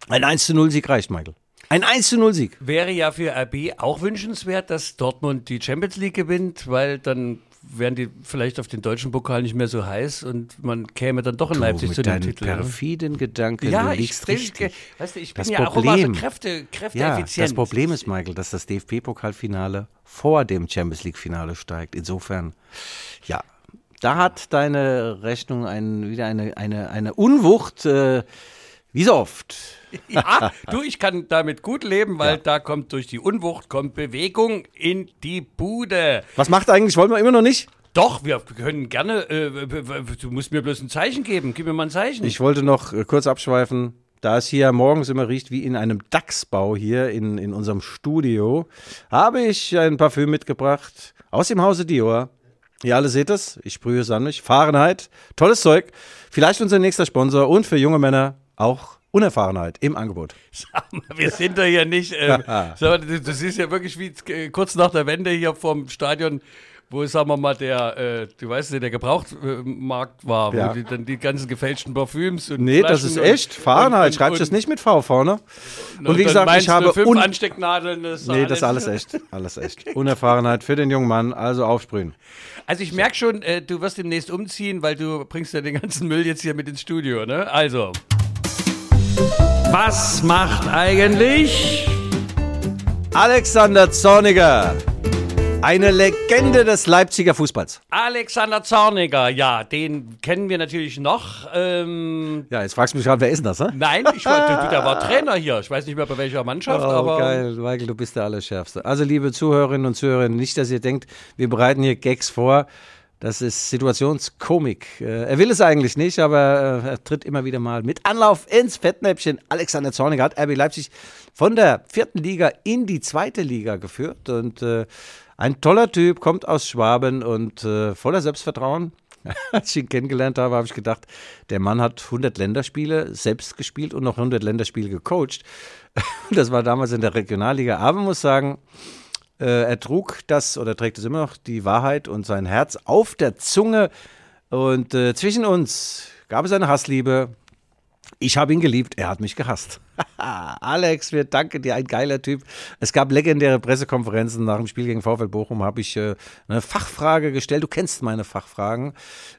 ein 1 zu 0 Sieg reicht, Michael. Ein 1 zu 0 Sieg. Wäre ja für RB auch wünschenswert, dass Dortmund die Champions League gewinnt, weil dann wären die vielleicht auf den deutschen Pokal nicht mehr so heiß und man käme dann doch in Leipzig mit zu dem Titel. perfiden Gedanken, Ja, du ich, liegst bin, richtig. weißt du, ich bin Das ja auch immer so Problem- Kräfte, Ja, kräfteeffizient. das Problem ist, Michael, dass das DFB-Pokalfinale vor dem Champions League-Finale steigt. Insofern, ja, da hat deine Rechnung ein, wieder eine, eine, eine Unwucht, äh, wie so oft. Ja, du, ich kann damit gut leben, weil da kommt durch die Unwucht kommt Bewegung in die Bude. Was macht eigentlich, wollen wir immer noch nicht? Doch, wir können gerne, äh, du musst mir bloß ein Zeichen geben. Gib mir mal ein Zeichen. Ich wollte noch äh, kurz abschweifen. Da es hier morgens immer riecht wie in einem Dachsbau hier in, in unserem Studio, habe ich ein Parfüm mitgebracht aus dem Hause Dior. Ihr alle seht es, ich sprühe es an mich. Fahrenheit, tolles Zeug. Vielleicht unser nächster Sponsor und für junge Männer auch Unerfahrenheit im Angebot. Sag mal, wir sind doch hier nicht. Ähm, das ist ja wirklich wie äh, kurz nach der Wende hier vom Stadion, wo, sagen wir mal, der, äh, du weißt, der Gebrauchtmarkt war, Ja. wo die, dann die ganzen gefälschten Parfüms und Nee, das Flaschen ist und- echt. Fahrenheit, und- schreibst du und- es nicht mit V vorne? Und wie dann gesagt, ich habe fünf Anstecknadeln. Das Nee, das ist alles echt. Alles echt. Unerfahrenheit für den jungen Mann, also aufsprühen. Also ich merke schon, äh, du wirst demnächst umziehen, weil du bringst ja den ganzen Müll jetzt hier mit ins Studio, ne? Also. Was macht eigentlich? Alexander Zorniger, eine Legende des Leipziger Fußballs. Alexander Zorniger, ja, den kennen wir natürlich noch. Ähm, Ja, jetzt fragst du mich gerade, wer ist denn das, ne? nein, ich du, der war Trainer hier. Ich weiß nicht mehr bei welcher Mannschaft, Oh, aber. geil, Michael, du bist der Allerschärfste. Also, liebe Zuhörerinnen und Zuhörer, nicht, dass ihr denkt, wir bereiten hier Gags vor. Das ist Situationskomik. Äh, Er will es eigentlich nicht, aber äh, er tritt immer wieder mal mit Anlauf ins Fettnäpfchen. Alexander Zorniger hat RB Leipzig von der vierten Liga in die zweite Liga geführt und äh, ein toller Typ, kommt aus Schwaben und äh, voller Selbstvertrauen. Als ich ihn kennengelernt habe, habe ich gedacht, der Mann hat 100 Länderspiele selbst gespielt und noch 100 Länderspiele gecoacht. Das war damals in der Regionalliga. Aber man muss sagen, äh, er trug das oder trägt es immer noch die Wahrheit und sein Herz auf der Zunge. Und äh, zwischen uns gab es eine Hassliebe. Ich habe ihn geliebt, er hat mich gehasst. Alex, wir danken dir, ein geiler Typ. Es gab legendäre Pressekonferenzen nach dem Spiel gegen VfL Bochum, habe ich äh, eine Fachfrage gestellt. Du kennst meine Fachfragen.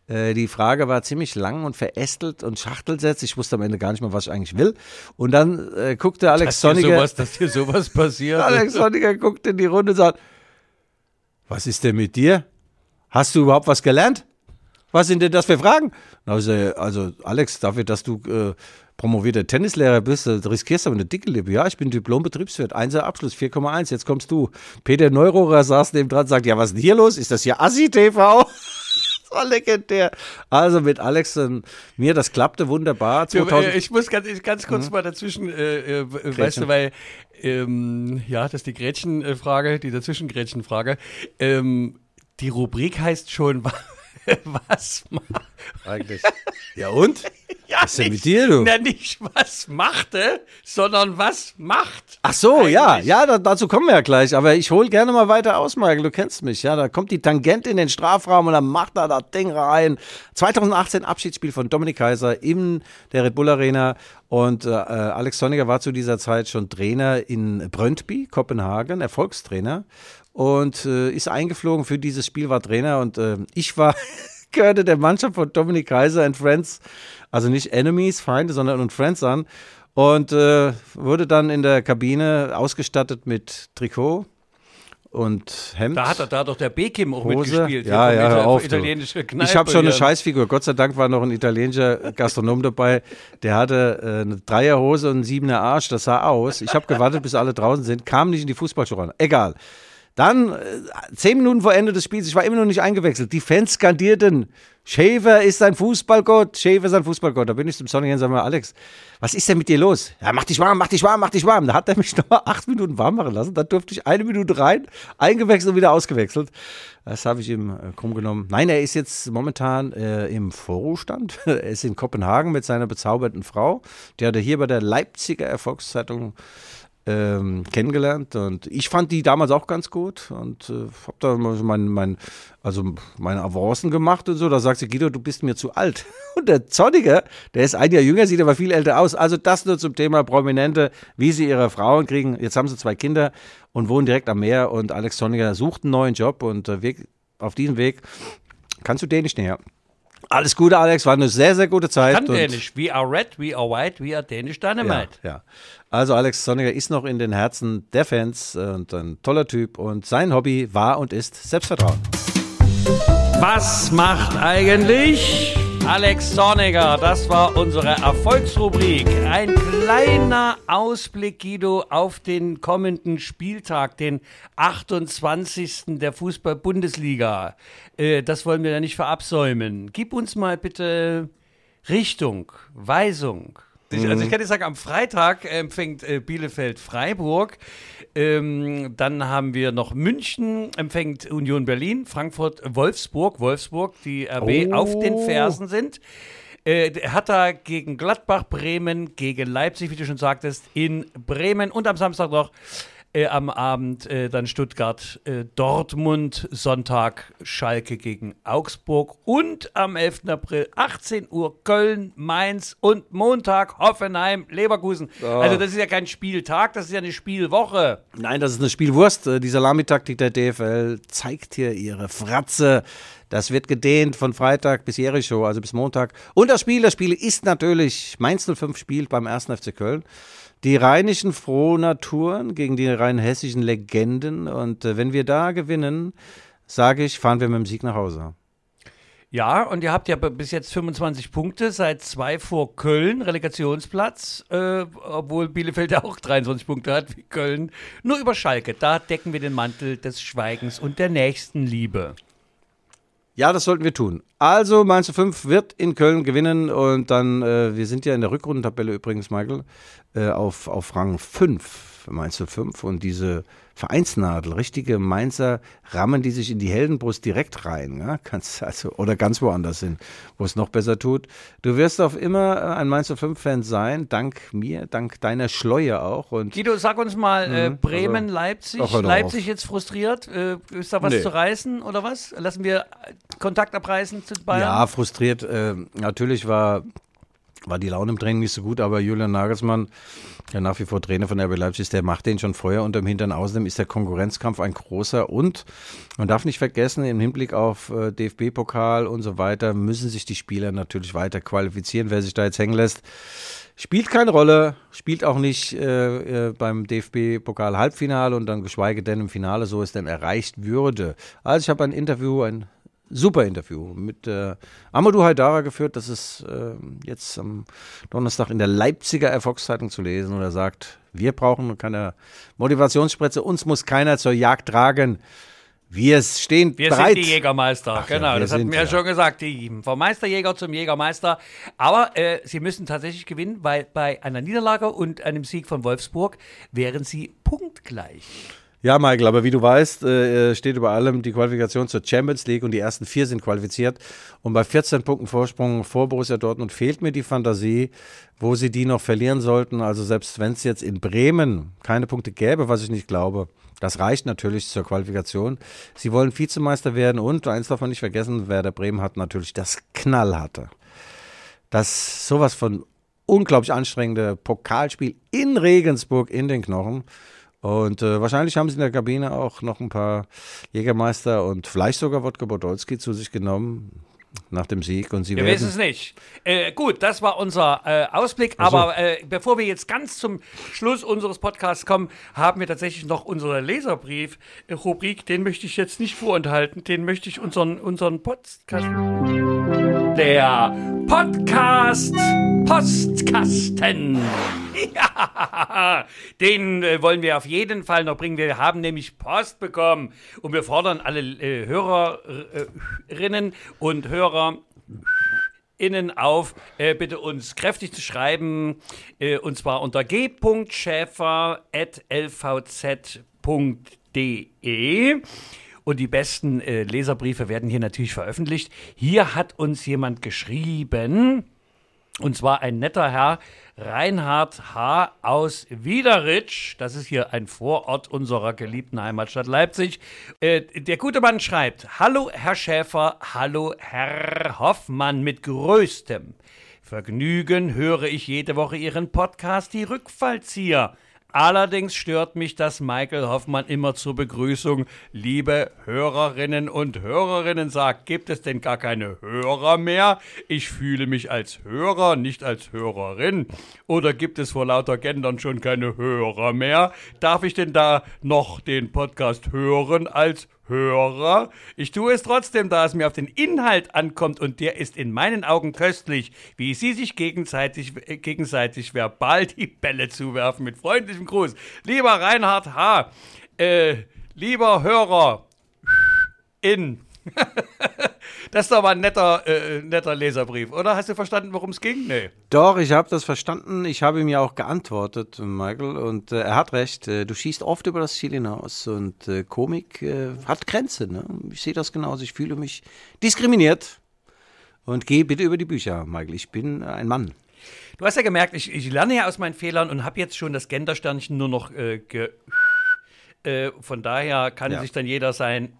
Äh, die Frage war ziemlich lang und verästelt und schachtelsetzt. Ich wusste am Ende gar nicht mehr, was ich eigentlich will. Und dann äh, guckte Alex dass, Sonniger. sowas, dass dir sowas passiert. Alex Sonniger guckt in die Runde und sagt, was ist denn mit dir? Hast du überhaupt was gelernt? Was sind denn das für Fragen? Also, also Alex, dafür, dass du äh, promovierter Tennislehrer bist, äh, riskierst du aber eine dicke Lippe. Ja, ich bin Diplom-Betriebswirt, 1er Abschluss, 4,1, jetzt kommst du. Peter Neurohrer saß neben dran und sagt, ja, was ist denn hier los? Ist das hier Assi-TV? Das war legendär. Also mit Alex und mir, das klappte wunderbar. Du, 2000 äh, ich muss ganz, ganz kurz mal dazwischen, äh, äh, weißt du, weil, ähm, ja, das ist die Gretchenfrage, die Dazwischengretchenfrage. Ähm, die Rubrik heißt schon, was ma eigentlich. Ja und? ja, Was ist denn mit dir, du? Na, nicht was machte, sondern was macht. Ach so, ja, Eigentlich. ja, da, dazu kommen wir ja gleich. Aber ich hole gerne mal weiter aus, Michael. Du kennst mich, ja. Da kommt die Tangente in den Strafraum und dann macht er das Ding rein. 2018 Abschiedsspiel von Dominik Kaiser in der Red Bull Arena. Und äh, Alex Sonniger war zu dieser Zeit schon Trainer in Brøndby, Kopenhagen, Erfolgstrainer. Und äh, ist eingeflogen für dieses Spiel, war Trainer. Und äh, ich war, gehörte der Mannschaft von Dominik Kaiser and Friends, also nicht Enemies, Feinde, sondern und Friends an. Und äh, wurde dann in der Kabine ausgestattet mit Trikot und Hemd. Da hat, er, da hat doch der Bekim auch Hose. mitgespielt. Ja, ja, hör auf, italienische Kneipe Ich habe schon eine. Scheißfigur. Gott sei Dank war noch ein italienischer Gastronom dabei. Der hatte äh, eine Dreierhose und einen Siebener Arsch. Das sah aus. Ich habe gewartet, bis alle draußen sind. Kam nicht in die Fußballschuhe ran. Egal. Dann, äh, zehn Minuten vor Ende des Spiels, ich war immer noch nicht eingewechselt. Die Fans skandierten, Schäfer ist ein Fußballgott, Schäfer ist ein Fußballgott. Da bin ich zum Sonniger und sag mal, Alex, was ist denn mit dir los? Ja, mach dich warm, mach dich warm, mach dich warm. Da hat er mich noch mal acht Minuten warm machen lassen. Da durfte ich eine Minute rein, eingewechselt und wieder ausgewechselt. Das habe ich ihm äh, krumm genommen. Nein, er ist jetzt momentan äh, im Vorruhestand. er ist in Kopenhagen mit seiner bezauberten Frau. Die hat er hier bei der Leipziger Erfolgszeitung ähm, kennengelernt und ich fand die damals auch ganz gut und äh, habe da mein, mein, also meine Avancen gemacht und so. Da sagt sie, Guido, du bist mir zu alt. Und der Zorniger, der ist ein Jahr jünger, sieht aber viel älter aus. Also das nur zum Thema Prominente, wie sie ihre Frauen kriegen. Jetzt haben sie zwei Kinder und wohnen direkt am Meer und Alex Zorniger sucht einen neuen Job und äh, auf diesem Weg kannst du Dänisch näher. Alles Gute, Alex, war eine sehr, sehr gute Zeit. Kann und- Dänisch. We are red, we are white, we are Danish Dynamite. Ja, ja. Also Alex Sonniger ist noch in den Herzen der Fans und ein toller Typ und sein Hobby war und ist Selbstvertrauen. Was macht eigentlich Alex Zorniger? Das war unsere Erfolgsrubrik. Ein kleiner Ausblick, Guido, auf den kommenden Spieltag, den 28. der Fußball-Bundesliga. Äh, das wollen wir ja nicht verabsäumen. Gib uns mal bitte Richtung, Weisung. Also ich kann dir sagen, am Freitag empfängt äh, Bielefeld Freiburg. Ähm, dann haben wir noch München, empfängt Union Berlin, Frankfurt, Wolfsburg, Wolfsburg, die RB Oh. auf den Fersen sind. Äh, Hertha gegen Gladbach, Bremen gegen Leipzig, wie du schon sagtest, in Bremen und am Samstag noch äh, am Abend äh, dann Stuttgart, äh, Dortmund, Sonntag Schalke gegen Augsburg und am 11. April 18 Uhr Köln, Mainz und Montag Hoffenheim, Leverkusen. Also das ist ja kein Spieltag, das ist ja eine Spielwoche. Nein, das ist eine Spielwurst. Äh, Die Salamitaktik der DFL zeigt hier ihre Fratze. Das wird gedehnt von Freitag bis Jericho, also bis Montag. Und das Spiel, das Spiel ist natürlich Mainz 05 spielt beim 1. FC Köln. Die rheinischen Frohnaturen gegen die rein hessischen Legenden. Und äh, wenn wir da gewinnen, sage ich, fahren wir mit dem Sieg nach Hause. Ja, und ihr habt ja bis jetzt 25 Punkte, seit zwei vor Köln, Relegationsplatz, äh, obwohl Bielefeld ja auch 23 Punkte hat wie Köln. Nur über Schalke, da decken wir den Mantel des Schweigens und der Nächstenliebe. Ja, das sollten wir tun. Also, Mainz 05 wird in Köln gewinnen und dann, äh, wir sind ja in der Rückrundentabelle übrigens, Michael, äh, auf, auf Rang 5, Mainz 05 und diese Vereinsnadel, richtige Mainzer rammen die sich in die Heldenbrust direkt rein, ja? Kannst also, oder ganz woanders hin, wo es noch besser tut. Du wirst auf immer äh, ein Mainz 05-Fan sein, dank mir, dank deiner Schleue auch und Guido, sag uns mal, äh, Bremen, Leipzig. Ach, Leipzig jetzt frustriert. Äh, ist da was Nee. zu reißen oder was? Lassen wir äh, Kontakt abreißen zu Bayern? Ja, frustriert. Äh, natürlich war, war die Laune im Training nicht so gut, aber Julian Nagelsmann, der nach wie vor Trainer von RB Leipzig ist, der macht den schon Feuer unterm Hintern. Außerdem ist der Konkurrenzkampf ein großer und man darf nicht vergessen, im Hinblick auf äh, DFB-Pokal und so weiter müssen sich die Spieler natürlich weiter qualifizieren. Wer sich da jetzt hängen lässt, Spielt keine Rolle, spielt auch nicht äh, äh, beim DFB-Pokal-Halbfinale und dann geschweige denn im Finale, so es denn erreicht würde. Also ich habe ein Interview, ein super Interview mit äh, Amadou Haidara geführt. Das ist äh, jetzt am Donnerstag in der Leipziger Erfolgszeitung zu lesen. Und er sagt, wir brauchen keine Motivationsspritze, uns muss keiner zur Jagd tragen. Wir stehen Wir bereit. sind die Jägermeister, Ach ja, genau. wir das hatten wir ja ja. schon gesagt. Die, vom Meisterjäger zum Jägermeister. Aber äh, sie müssen tatsächlich gewinnen, weil bei einer Niederlage und einem Sieg von Wolfsburg wären sie punktgleich. Ja, Michael, aber wie du weißt, äh, steht über allem die Qualifikation zur Champions League und die ersten vier sind qualifiziert. Und bei 14 Punkten Vorsprung vor Borussia Dortmund fehlt mir die Fantasie, wo sie die noch verlieren sollten. Also selbst wenn es jetzt in Bremen keine Punkte gäbe, was ich nicht glaube, das reicht natürlich zur Qualifikation. Sie wollen Vizemeister werden und eins darf man nicht vergessen, Werder Bremen hat natürlich das Knallharte. Das sowas von unglaublich anstrengende Pokalspiel in Regensburg in den Knochen. Und äh, wahrscheinlich haben sie in der Kabine auch noch ein paar Jägermeister und vielleicht sogar Wodka Podolski zu sich genommen nach dem Sieg. Und sie Wir wissen es nicht. Äh, gut, das war unser äh, Ausblick. Aber äh, bevor wir jetzt ganz zum Schluss unseres Podcasts kommen, haben wir tatsächlich noch unsere Leserbrief-Rubrik. Den möchte ich jetzt nicht vorenthalten. Den möchte ich unseren, unseren Podcast. Der Podcast Postkasten. Ja, den äh, wollen wir auf jeden Fall noch bringen. Wir haben nämlich Post bekommen und wir fordern alle äh, Hörerinnen und Hörer innen auf, äh, bitte uns kräftig zu schreiben, äh, und zwar unter g.schäfer.lvz.de. Und die besten äh, Leserbriefe werden hier natürlich veröffentlicht. Hier hat uns jemand geschrieben, und zwar ein netter Herr, Reinhard H. aus Wiederitsch. Das ist hier ein Vorort unserer geliebten Heimatstadt Leipzig. Äh, der gute Mann schreibt: Hallo, Herr Schäfer, hallo, Herr Hoffmann, mit größtem Vergnügen höre ich jede Woche Ihren Podcast, die Rückfallzieher. Allerdings stört mich, dass Michael Hoffmann immer zur Begrüßung liebe Hörerinnen und Hörerinnen sagt. Gibt es denn gar keine Hörer mehr? Ich fühle mich als Hörer, nicht als Hörerin. Oder gibt es vor lauter Gendern schon keine Hörer mehr? Darf ich denn da noch den Podcast hören als Hörer. Ich tue es trotzdem, da es mir auf den Inhalt ankommt und der ist in meinen Augen köstlich, wie sie sich gegenseitig, äh, gegenseitig verbal die Bälle zuwerfen. Mit freundlichem Gruß. Lieber Reinhard H., äh, lieber Hörer, in. das ist doch mal ein netter, äh, netter Leserbrief, oder? Hast du verstanden, worum es ging? Nee. Doch, ich habe das verstanden. Ich habe ihm ja auch geantwortet, Michael. Und äh, er hat recht. Äh, du schießt oft über das Ziel hinaus. Und äh, Komik äh, hat Grenze. Ne? Ich sehe das genauso. Ich fühle mich diskriminiert. Und geh bitte über die Bücher, Michael. Ich bin ein Mann. Du hast ja gemerkt, ich, ich lerne ja aus meinen Fehlern und habe jetzt schon das Gendersternchen nur noch äh, ge äh, von daher kann Ja. sich dann jeder sein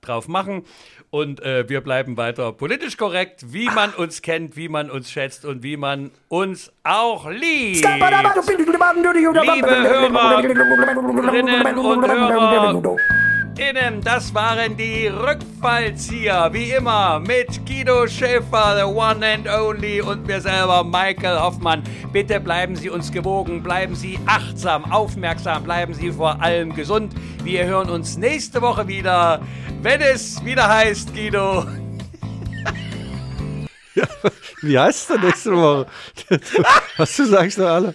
drauf machen. Und äh, wir bleiben weiter politisch korrekt, wie man uns kennt, wie man uns schätzt und wie man uns auch liebt. Liebe Hörerinnen und HörerInnen, das waren die Rückfallzieher, wie immer, mit Guido Schäfer, the one and only, und mir selber, Michael Hoffmann. Bitte bleiben Sie uns gewogen, bleiben Sie achtsam, aufmerksam, bleiben Sie vor allem gesund. Wir hören uns nächste Woche wieder, wenn es wieder heißt, Guido. Wie heißt es denn nächste Woche? Was du sagst, doch alle.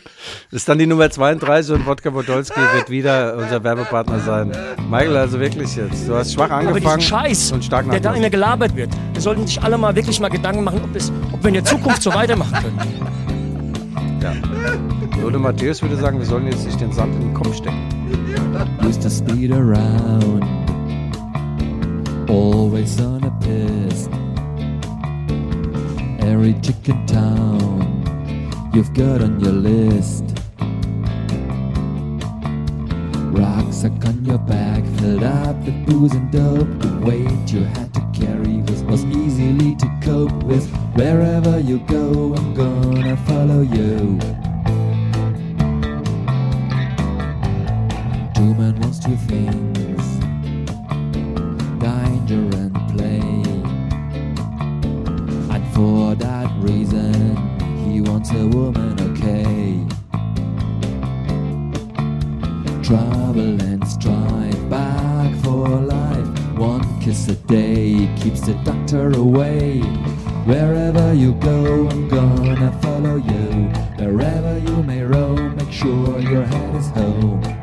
Das ist dann die Nummer 32 und Wodka Podolski wird wieder unser Werbepartner sein. Michael, also wirklich jetzt. Du hast schwach Aber angefangen diesen Scheiß, und stark der da nachgelassen. immer gelabert wird, wir sollten sich alle mal wirklich mal Gedanken machen, ob, es, ob wir in der Zukunft so weitermachen können. Ja. Lode Matthäus würde sagen, wir sollen jetzt nicht den Sand in den Kopf stecken. used to speed around, always on a piss. Every chicken town you've got on your list. Rucksack on your back, filled up with booze and dope. The weight you had to carry was, was easily to cope with. Wherever you go, I'm gonna follow you. Two men wants two things wants a woman, okay. Trouble and strife, back for life. One kiss a day keeps the doctor away. Wherever you go, I'm gonna follow you. Wherever you may roam, make sure your head is home.